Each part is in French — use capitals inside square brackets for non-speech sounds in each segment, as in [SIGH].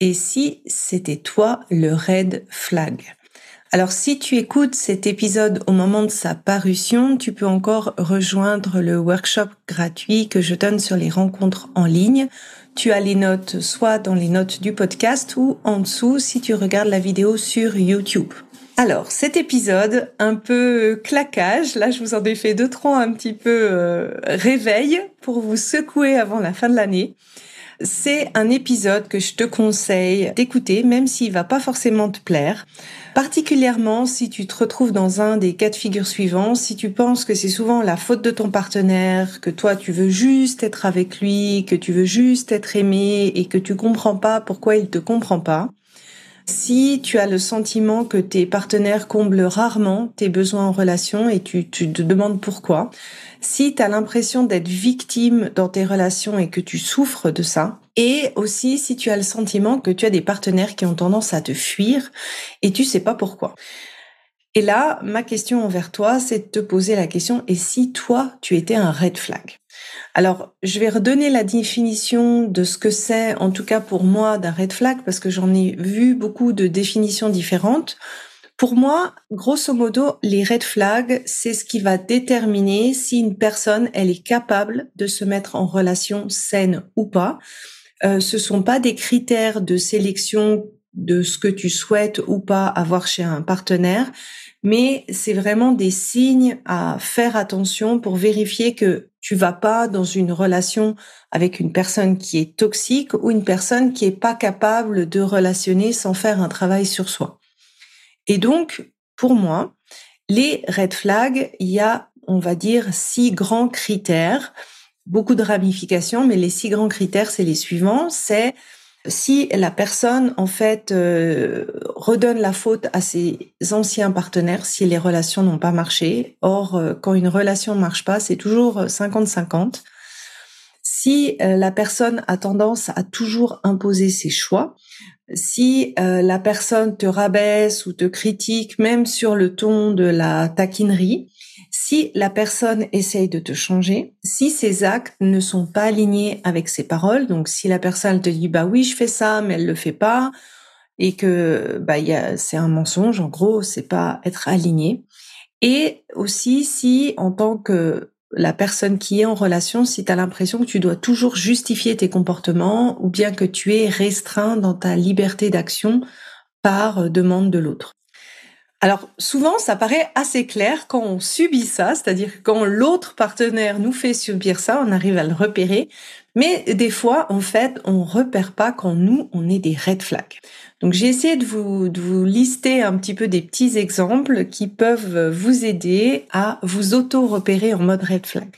et si c'était toi le red flag? Alors si tu écoutes cet épisode au moment de sa parution, tu peux encore rejoindre le workshop gratuit que je donne sur les rencontres en ligne. Tu as les notes soit dans les notes du podcast ou en dessous si tu regardes la vidéo sur YouTube. Alors, cet épisode un peu claquage, là je vous en ai fait deux trois un petit peu euh, réveil pour vous secouer avant la fin de l'année. C'est un épisode que je te conseille d'écouter, même s'il va pas forcément te plaire. Particulièrement si tu te retrouves dans un des cas de figure suivants, si tu penses que c'est souvent la faute de ton partenaire, que toi tu veux juste être avec lui, que tu veux juste être aimé et que tu comprends pas pourquoi il te comprend pas. Si tu as le sentiment que tes partenaires comblent rarement tes besoins en relation et tu, te demandes pourquoi, si tu as l'impression d'être victime dans tes relations et que tu souffres de ça, et aussi si tu as le sentiment que tu as des partenaires qui ont tendance à te fuir et tu sais pas pourquoi. Et là, ma question envers toi, c'est de te poser la question, et si toi, tu étais un red flag? Alors, je vais redonner la définition de ce que c'est, en tout cas pour moi, d'un red flag, parce que j'en ai vu beaucoup de définitions différentes. Pour moi, grosso modo, les red flags, c'est ce qui va déterminer si une personne, elle est capable de se mettre en relation saine ou pas. Euh, ce sont pas des critères de sélection de ce que tu souhaites ou pas avoir chez un partenaire, mais c'est vraiment des signes à faire attention pour vérifier que tu vas pas dans une relation avec une personne qui est toxique ou une personne qui est pas capable de relationner sans faire un travail sur soi. Et donc, pour moi, les red flags, il y a, on va dire, six grands critères, beaucoup de ramifications, mais les six grands critères, c'est les suivants. C'est si la personne, en fait, euh, redonne la faute à ses anciens partenaires, si les relations n'ont pas marché. Or, euh, quand une relation ne marche pas, c'est toujours 50-50. Si euh, la personne a tendance à toujours imposer ses choix, si euh, la personne te rabaisse ou te critique, même sur le ton de la taquinerie, si la personne essaye de te changer, si ses actes ne sont pas alignés avec ses paroles, donc si la personne te dit bah oui je fais ça mais elle le fait pas et que bah c'est un mensonge en gros c'est pas être aligné et aussi si en tant que la personne qui est en relation si tu as l'impression que tu dois toujours justifier tes comportements ou bien que tu es restreint dans ta liberté d'action par demande de l'autre. Alors souvent, ça paraît assez clair quand on subit ça, c'est-à-dire quand l'autre partenaire nous fait subir ça, on arrive à le repérer. Mais des fois, en fait, on repère pas quand nous, on est des red flags. Donc j'ai essayé de vous, de vous lister un petit peu des petits exemples qui peuvent vous aider à vous auto-repérer en mode red flag.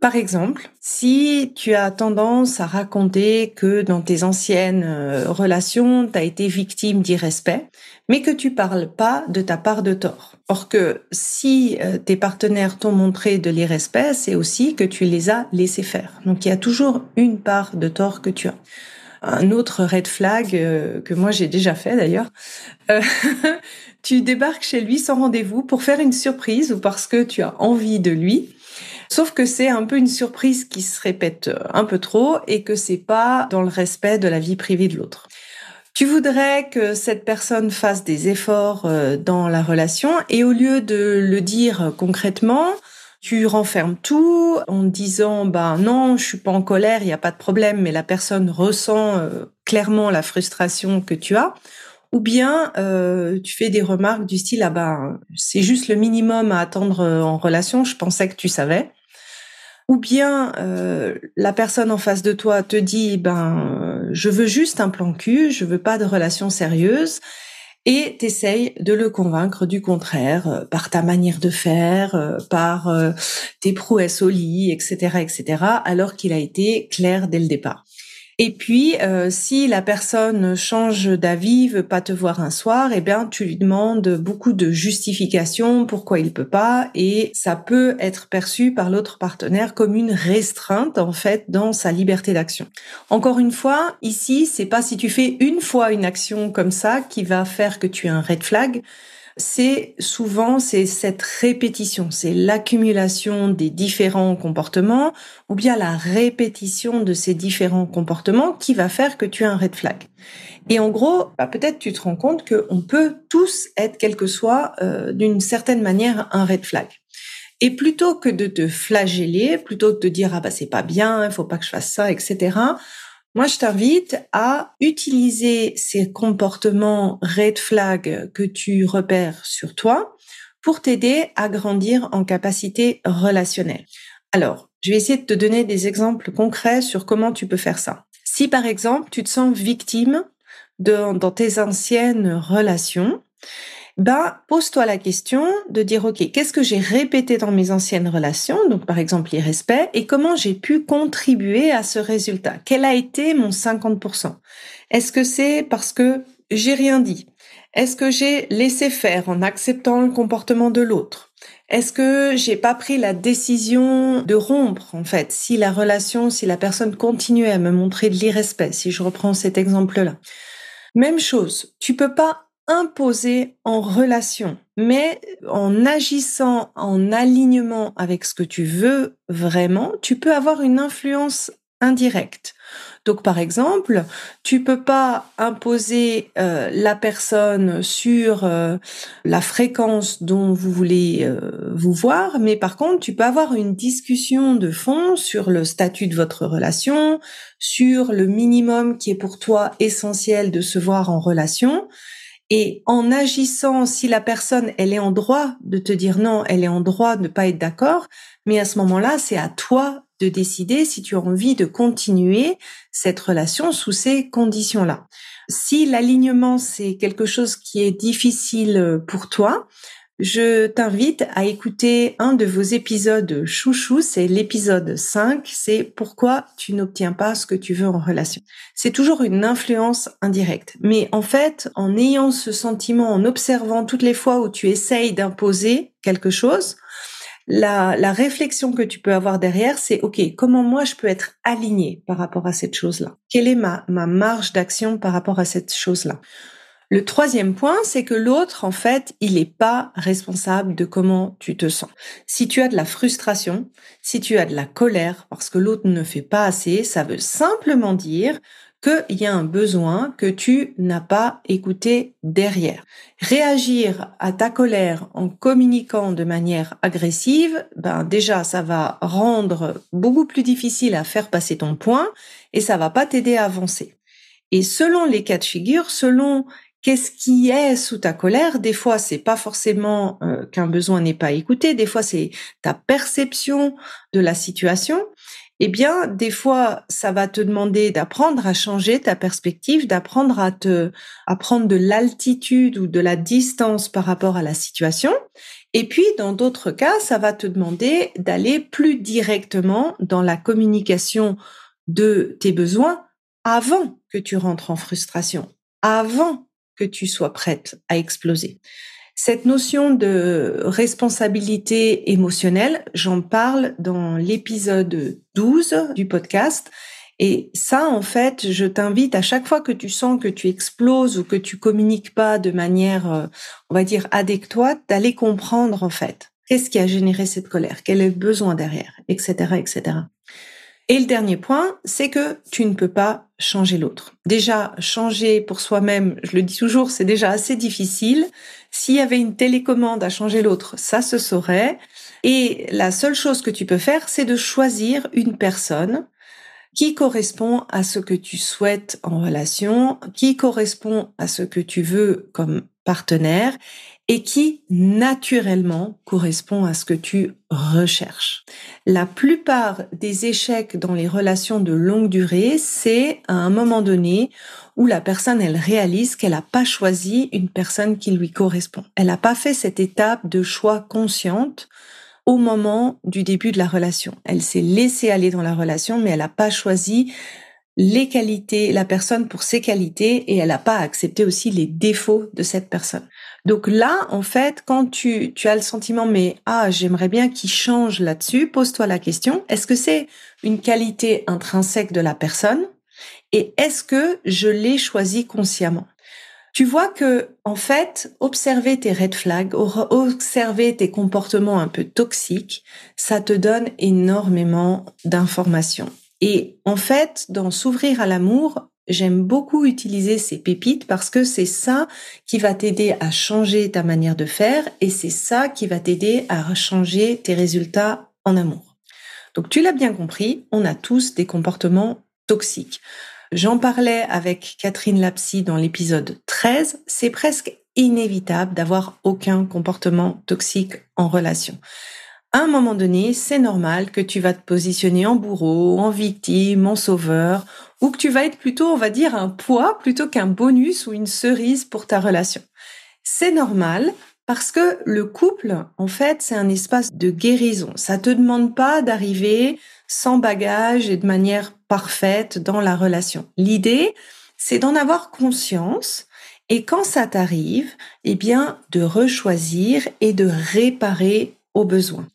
Par exemple, si tu as tendance à raconter que dans tes anciennes euh, relations, tu as été victime d'irrespect, mais que tu parles pas de ta part de tort. Or que si euh, tes partenaires t'ont montré de l'irrespect, c'est aussi que tu les as laissés faire. Donc il y a toujours une part de tort que tu as. Un autre red flag euh, que moi j'ai déjà fait d'ailleurs, [LAUGHS] tu débarques chez lui sans rendez-vous pour faire une surprise ou parce que tu as envie de lui Sauf que c'est un peu une surprise qui se répète un peu trop et que c'est pas dans le respect de la vie privée de l'autre. Tu voudrais que cette personne fasse des efforts euh, dans la relation et au lieu de le dire concrètement, tu renfermes tout en disant bah non, je suis pas en colère, il n'y a pas de problème, mais la personne ressent euh, clairement la frustration que tu as. ou bien euh, tu fais des remarques du style ah ben c'est juste le minimum à attendre en relation, je pensais que tu savais. Ou bien euh, la personne en face de toi te dit ben je veux juste un plan cul, je veux pas de relation sérieuse et t'essayes de le convaincre du contraire euh, par ta manière de faire, euh, par euh, tes prouesses au lit, etc., etc., alors qu'il a été clair dès le départ. Et puis, euh, si la personne change d'avis, veut pas te voir un soir, eh bien, tu lui demandes beaucoup de justifications pourquoi il peut pas, et ça peut être perçu par l'autre partenaire comme une restreinte en fait dans sa liberté d'action. Encore une fois, ici, c'est pas si tu fais une fois une action comme ça qui va faire que tu as un red flag c'est souvent c'est cette répétition, c'est l'accumulation des différents comportements ou bien la répétition de ces différents comportements qui va faire que tu as un red flag. Et en gros, bah, peut-être tu te rends compte qu'on peut tous être, quel que soit, euh, d'une certaine manière, un red flag. Et plutôt que de te flageller, plutôt que de dire ah bah c'est pas bien, il faut pas que je fasse ça, etc. Moi, je t'invite à utiliser ces comportements red flag que tu repères sur toi pour t'aider à grandir en capacité relationnelle. Alors, je vais essayer de te donner des exemples concrets sur comment tu peux faire ça. Si par exemple, tu te sens victime dans tes anciennes relations, ben, pose-toi la question de dire, OK, qu'est-ce que j'ai répété dans mes anciennes relations? Donc, par exemple, l'irrespect et comment j'ai pu contribuer à ce résultat? Quel a été mon 50%? Est-ce que c'est parce que j'ai rien dit? Est-ce que j'ai laissé faire en acceptant le comportement de l'autre? Est-ce que j'ai pas pris la décision de rompre, en fait, si la relation, si la personne continuait à me montrer de l'irrespect, si je reprends cet exemple-là? Même chose, tu peux pas imposer en relation, mais en agissant en alignement avec ce que tu veux vraiment, tu peux avoir une influence indirecte. Donc par exemple, tu peux pas imposer euh, la personne sur euh, la fréquence dont vous voulez euh, vous voir, mais par contre, tu peux avoir une discussion de fond sur le statut de votre relation, sur le minimum qui est pour toi essentiel de se voir en relation et en agissant, si la personne, elle est en droit de te dire non, elle est en droit de ne pas être d'accord, mais à ce moment-là, c'est à toi de décider si tu as envie de continuer cette relation sous ces conditions-là. Si l'alignement, c'est quelque chose qui est difficile pour toi, je t'invite à écouter un de vos épisodes chouchou, c'est l'épisode 5, c'est pourquoi tu n'obtiens pas ce que tu veux en relation. C'est toujours une influence indirecte. Mais en fait, en ayant ce sentiment, en observant toutes les fois où tu essayes d'imposer quelque chose, la, réflexion que tu peux avoir derrière, c'est OK, comment moi je peux être aligné par rapport à cette chose-là? Quelle est ma marge d'action par rapport à cette chose-là? Le troisième point, c'est que l'autre, en fait, il n'est pas responsable de comment tu te sens. Si tu as de la frustration, si tu as de la colère parce que l'autre ne fait pas assez, ça veut simplement dire qu'il y a un besoin que tu n'as pas écouté derrière. Réagir à ta colère en communiquant de manière agressive, ben déjà ça va rendre beaucoup plus difficile à faire passer ton point et ça va pas t'aider à avancer. Et selon les cas de figure, selon Qu'est-ce qui est sous ta colère? Des fois, c'est pas forcément euh, qu'un besoin n'est pas écouté. Des fois, c'est ta perception de la situation. Eh bien, des fois, ça va te demander d'apprendre à changer ta perspective, d'apprendre à te, à prendre de l'altitude ou de la distance par rapport à la situation. Et puis, dans d'autres cas, ça va te demander d'aller plus directement dans la communication de tes besoins avant que tu rentres en frustration, avant que tu sois prête à exploser. Cette notion de responsabilité émotionnelle, j'en parle dans l'épisode 12 du podcast. Et ça, en fait, je t'invite à chaque fois que tu sens que tu exploses ou que tu communiques pas de manière, euh, on va dire, adéquate, d'aller comprendre, en fait, qu'est-ce qui a généré cette colère, quel est le besoin derrière, etc., etc. Et le dernier point, c'est que tu ne peux pas changer l'autre. Déjà, changer pour soi-même, je le dis toujours, c'est déjà assez difficile. S'il y avait une télécommande à changer l'autre, ça se saurait. Et la seule chose que tu peux faire, c'est de choisir une personne qui correspond à ce que tu souhaites en relation, qui correspond à ce que tu veux comme partenaire et qui naturellement correspond à ce que tu recherches. La plupart des échecs dans les relations de longue durée, c'est à un moment donné où la personne, elle réalise qu'elle n'a pas choisi une personne qui lui correspond. Elle n'a pas fait cette étape de choix consciente au moment du début de la relation. Elle s'est laissée aller dans la relation, mais elle n'a pas choisi les qualités, la personne pour ses qualités et elle n'a pas accepté aussi les défauts de cette personne. Donc là, en fait, quand tu, tu as le sentiment, mais ah, j'aimerais bien qu'il change là-dessus, pose-toi la question, est-ce que c'est une qualité intrinsèque de la personne et est-ce que je l'ai choisi consciemment? Tu vois que, en fait, observer tes red flags, observer tes comportements un peu toxiques, ça te donne énormément d'informations. Et en fait, dans s'ouvrir à l'amour, j'aime beaucoup utiliser ces pépites parce que c'est ça qui va t'aider à changer ta manière de faire et c'est ça qui va t'aider à changer tes résultats en amour. Donc tu l'as bien compris, on a tous des comportements toxiques. J'en parlais avec Catherine Lapsy dans l'épisode 13, c'est presque inévitable d'avoir aucun comportement toxique en relation un moment donné, c'est normal que tu vas te positionner en bourreau, en victime, en sauveur, ou que tu vas être plutôt, on va dire, un poids plutôt qu'un bonus ou une cerise pour ta relation. C'est normal parce que le couple, en fait, c'est un espace de guérison. Ça te demande pas d'arriver sans bagage et de manière parfaite dans la relation. L'idée, c'est d'en avoir conscience et quand ça t'arrive, eh bien, de rechoisir et de réparer besoin.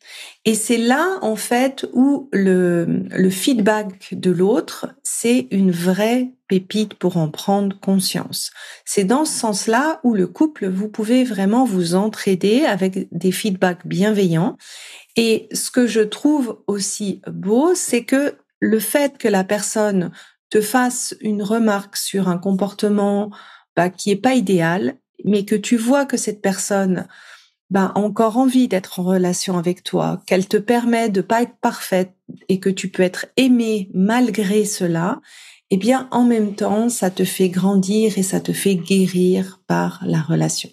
Et c'est là, en fait, où le, le feedback de l'autre, c'est une vraie pépite pour en prendre conscience. C'est dans ce sens-là où le couple, vous pouvez vraiment vous entraider avec des feedbacks bienveillants. Et ce que je trouve aussi beau, c'est que le fait que la personne te fasse une remarque sur un comportement bah, qui est pas idéal, mais que tu vois que cette personne ben, encore envie d'être en relation avec toi, qu'elle te permet de pas être parfaite et que tu peux être aimé malgré cela, eh bien, en même temps, ça te fait grandir et ça te fait guérir par la relation.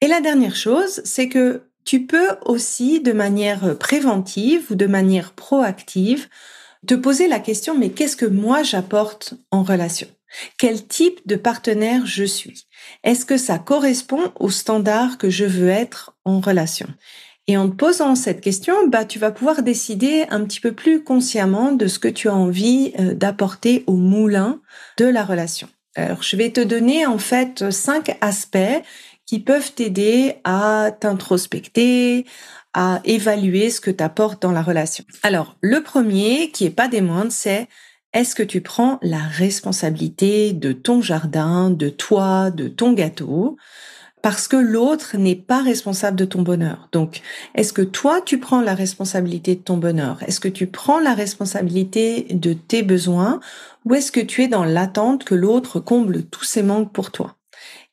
Et la dernière chose, c'est que tu peux aussi, de manière préventive ou de manière proactive, te poser la question, mais qu'est-ce que moi j'apporte en relation? Quel type de partenaire je suis? Est-ce que ça correspond aux standards que je veux être en relation? Et en te posant cette question, bah, tu vas pouvoir décider un petit peu plus consciemment de ce que tu as envie euh, d'apporter au moulin de la relation. Alors, je vais te donner en fait cinq aspects qui peuvent t'aider à t'introspecter, à évaluer ce que tu apportes dans la relation. Alors, le premier, qui est pas des moindres, c'est est-ce que tu prends la responsabilité de ton jardin, de toi, de ton gâteau parce que l'autre n'est pas responsable de ton bonheur? Donc, est-ce que toi, tu prends la responsabilité de ton bonheur? Est-ce que tu prends la responsabilité de tes besoins Ou est-ce que tu es dans l'attente que l'autre comble tous ses manques pour toi?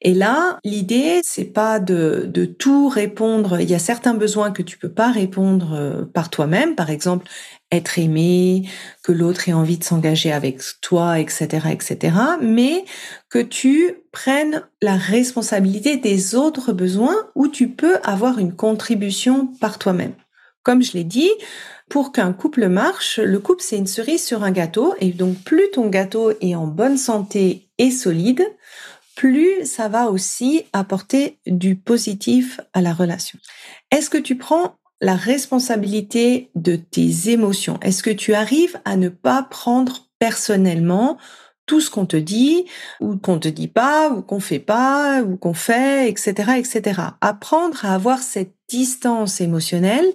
Et là, l'idée, c'est pas de, de tout répondre. Il y a certains besoins que tu peux pas répondre euh, par toi-même. Par exemple, être aimé, que l'autre ait envie de s'engager avec toi, etc., etc. Mais que tu prennes la responsabilité des autres besoins où tu peux avoir une contribution par toi-même. Comme je l'ai dit, pour qu'un couple marche, le couple c'est une cerise sur un gâteau et donc plus ton gâteau est en bonne santé et solide, plus ça va aussi apporter du positif à la relation. Est-ce que tu prends la responsabilité de tes émotions Est-ce que tu arrives à ne pas prendre personnellement tout ce qu'on te dit ou qu'on te dit pas ou qu'on fait pas ou qu'on fait, etc., etc. Apprendre à avoir cette distance émotionnelle,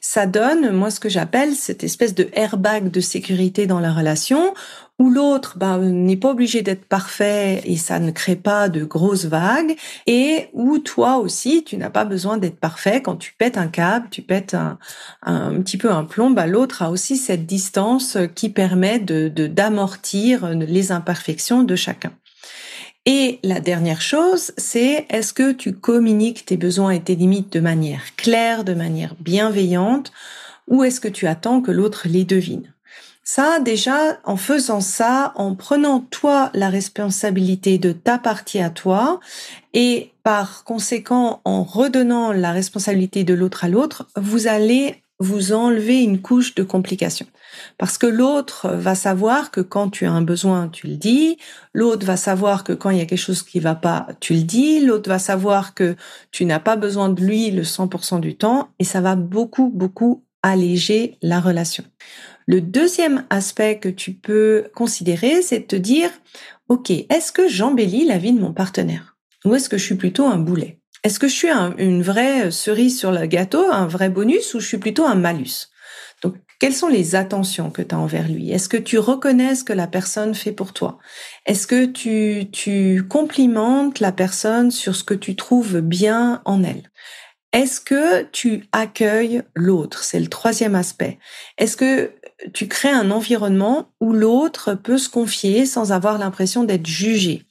ça donne, moi, ce que j'appelle cette espèce de airbag de sécurité dans la relation où l'autre ben, n'est pas obligé d'être parfait et ça ne crée pas de grosses vagues, et où toi aussi, tu n'as pas besoin d'être parfait. Quand tu pètes un câble, tu pètes un, un petit peu un plomb, ben, l'autre a aussi cette distance qui permet de d'amortir les imperfections de chacun. Et la dernière chose, c'est est-ce que tu communiques tes besoins et tes limites de manière claire, de manière bienveillante, ou est-ce que tu attends que l'autre les devine? Ça, déjà, en faisant ça, en prenant toi la responsabilité de ta partie à toi et par conséquent en redonnant la responsabilité de l'autre à l'autre, vous allez vous enlever une couche de complications. Parce que l'autre va savoir que quand tu as un besoin, tu le dis. L'autre va savoir que quand il y a quelque chose qui va pas, tu le dis. L'autre va savoir que tu n'as pas besoin de lui le 100% du temps. Et ça va beaucoup, beaucoup alléger la relation. Le deuxième aspect que tu peux considérer, c'est de te dire, OK, est-ce que j'embellis la vie de mon partenaire? Ou est-ce que je suis plutôt un boulet? Est-ce que je suis une vraie cerise sur le gâteau, un vrai bonus, ou je suis plutôt un malus? Quelles sont les attentions que tu as envers lui? Est-ce que tu reconnais ce que la personne fait pour toi? Est-ce que tu, tu complimentes la personne sur ce que tu trouves bien en elle? Est-ce que tu accueilles l'autre? C'est le troisième aspect. Est-ce que tu crées un environnement où l'autre peut se confier sans avoir l'impression d'être jugé?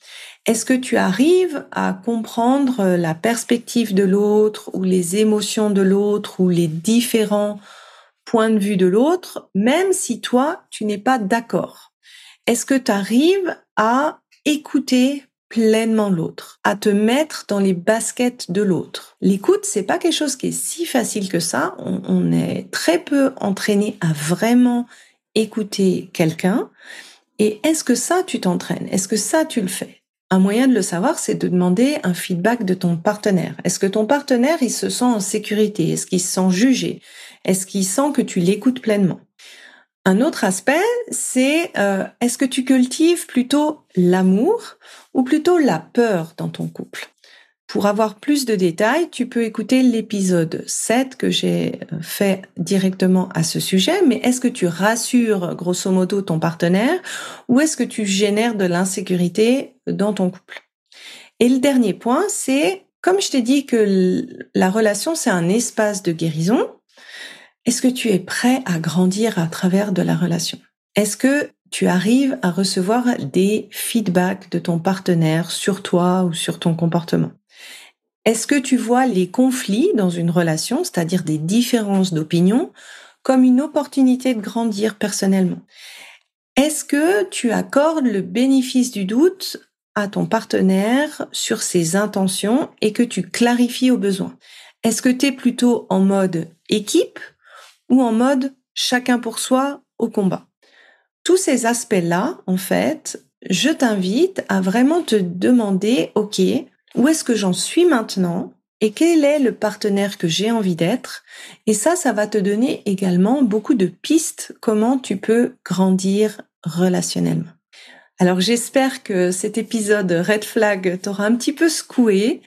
Est-ce que tu arrives à comprendre la perspective de l'autre ou les émotions de l'autre ou les différents points de vue de l'autre, même si toi, tu n'es pas d'accord Est-ce que tu arrives à écouter pleinement l'autre, à te mettre dans les baskets de l'autre? L'écoute, c'est pas quelque chose qui est si facile que ça. On, on est très peu entraîné à vraiment écouter quelqu'un. Et est-ce que ça, tu t'entraînes? Est-ce que ça, tu le fais? Un moyen de le savoir, c'est de demander un feedback de ton partenaire. Est-ce que ton partenaire, il se sent en sécurité? Est-ce qu'il se sent jugé? Est-ce qu'il sent que tu l'écoutes pleinement? Un autre aspect, c'est euh, est-ce que tu cultives plutôt l'amour ou plutôt la peur dans ton couple? Pour avoir plus de détails, tu peux écouter l'épisode 7 que j'ai euh, fait directement à ce sujet, mais est-ce que tu rassures grosso modo ton partenaire ou est-ce que tu génères de l'insécurité dans ton couple. Et le dernier point, c'est, comme je t'ai dit que la relation, c'est un espace de guérison, est-ce que tu es prêt à grandir à travers de la relation? Est-ce que tu arrives à recevoir des feedbacks de ton partenaire sur toi ou sur ton comportement? Est-ce que tu vois les conflits dans une relation, c'est-à-dire des différences d'opinion, comme une opportunité de grandir personnellement? Est-ce que tu accordes le bénéfice du doute à ton partenaire sur ses intentions et que tu clarifies au besoin Est-ce que tu es plutôt en mode équipe ou en mode chacun pour soi au combat? Tous ces aspects-là, en fait, je t'invite à vraiment te demander, OK, où est-ce que j'en suis maintenant et quel est le partenaire que j'ai envie d'être? Et ça, ça va te donner également beaucoup de pistes comment tu peux grandir relationnellement. Alors j'espère que cet épisode Red Flag t'aura un petit peu secoué.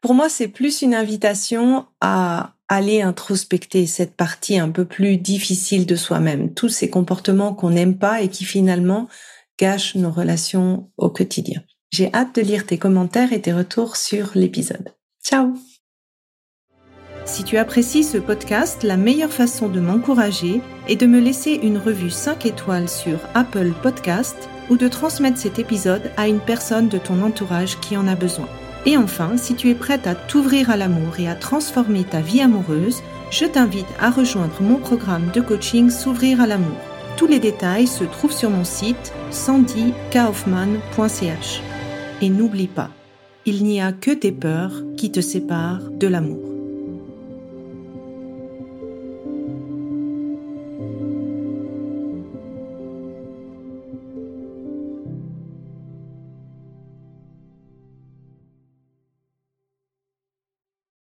Pour moi, c'est plus une invitation à aller introspecter cette partie un peu plus difficile de soi-même, tous ces comportements qu'on n'aime pas et qui finalement gâchent nos relations au quotidien. J'ai hâte de lire tes commentaires et tes retours sur l'épisode. Ciao Si tu apprécies ce podcast, la meilleure façon de m'encourager est de me laisser une revue 5 étoiles sur Apple Podcast ou de transmettre cet épisode à une personne de ton entourage qui en a besoin. Et enfin, si tu es prête à t'ouvrir à l'amour et à transformer ta vie amoureuse, je t'invite à rejoindre mon programme de coaching S'ouvrir à l'amour. Tous les détails se trouvent sur mon site sandykaufman.ch. Et n'oublie pas, il n'y a que tes peurs qui te séparent de l'amour.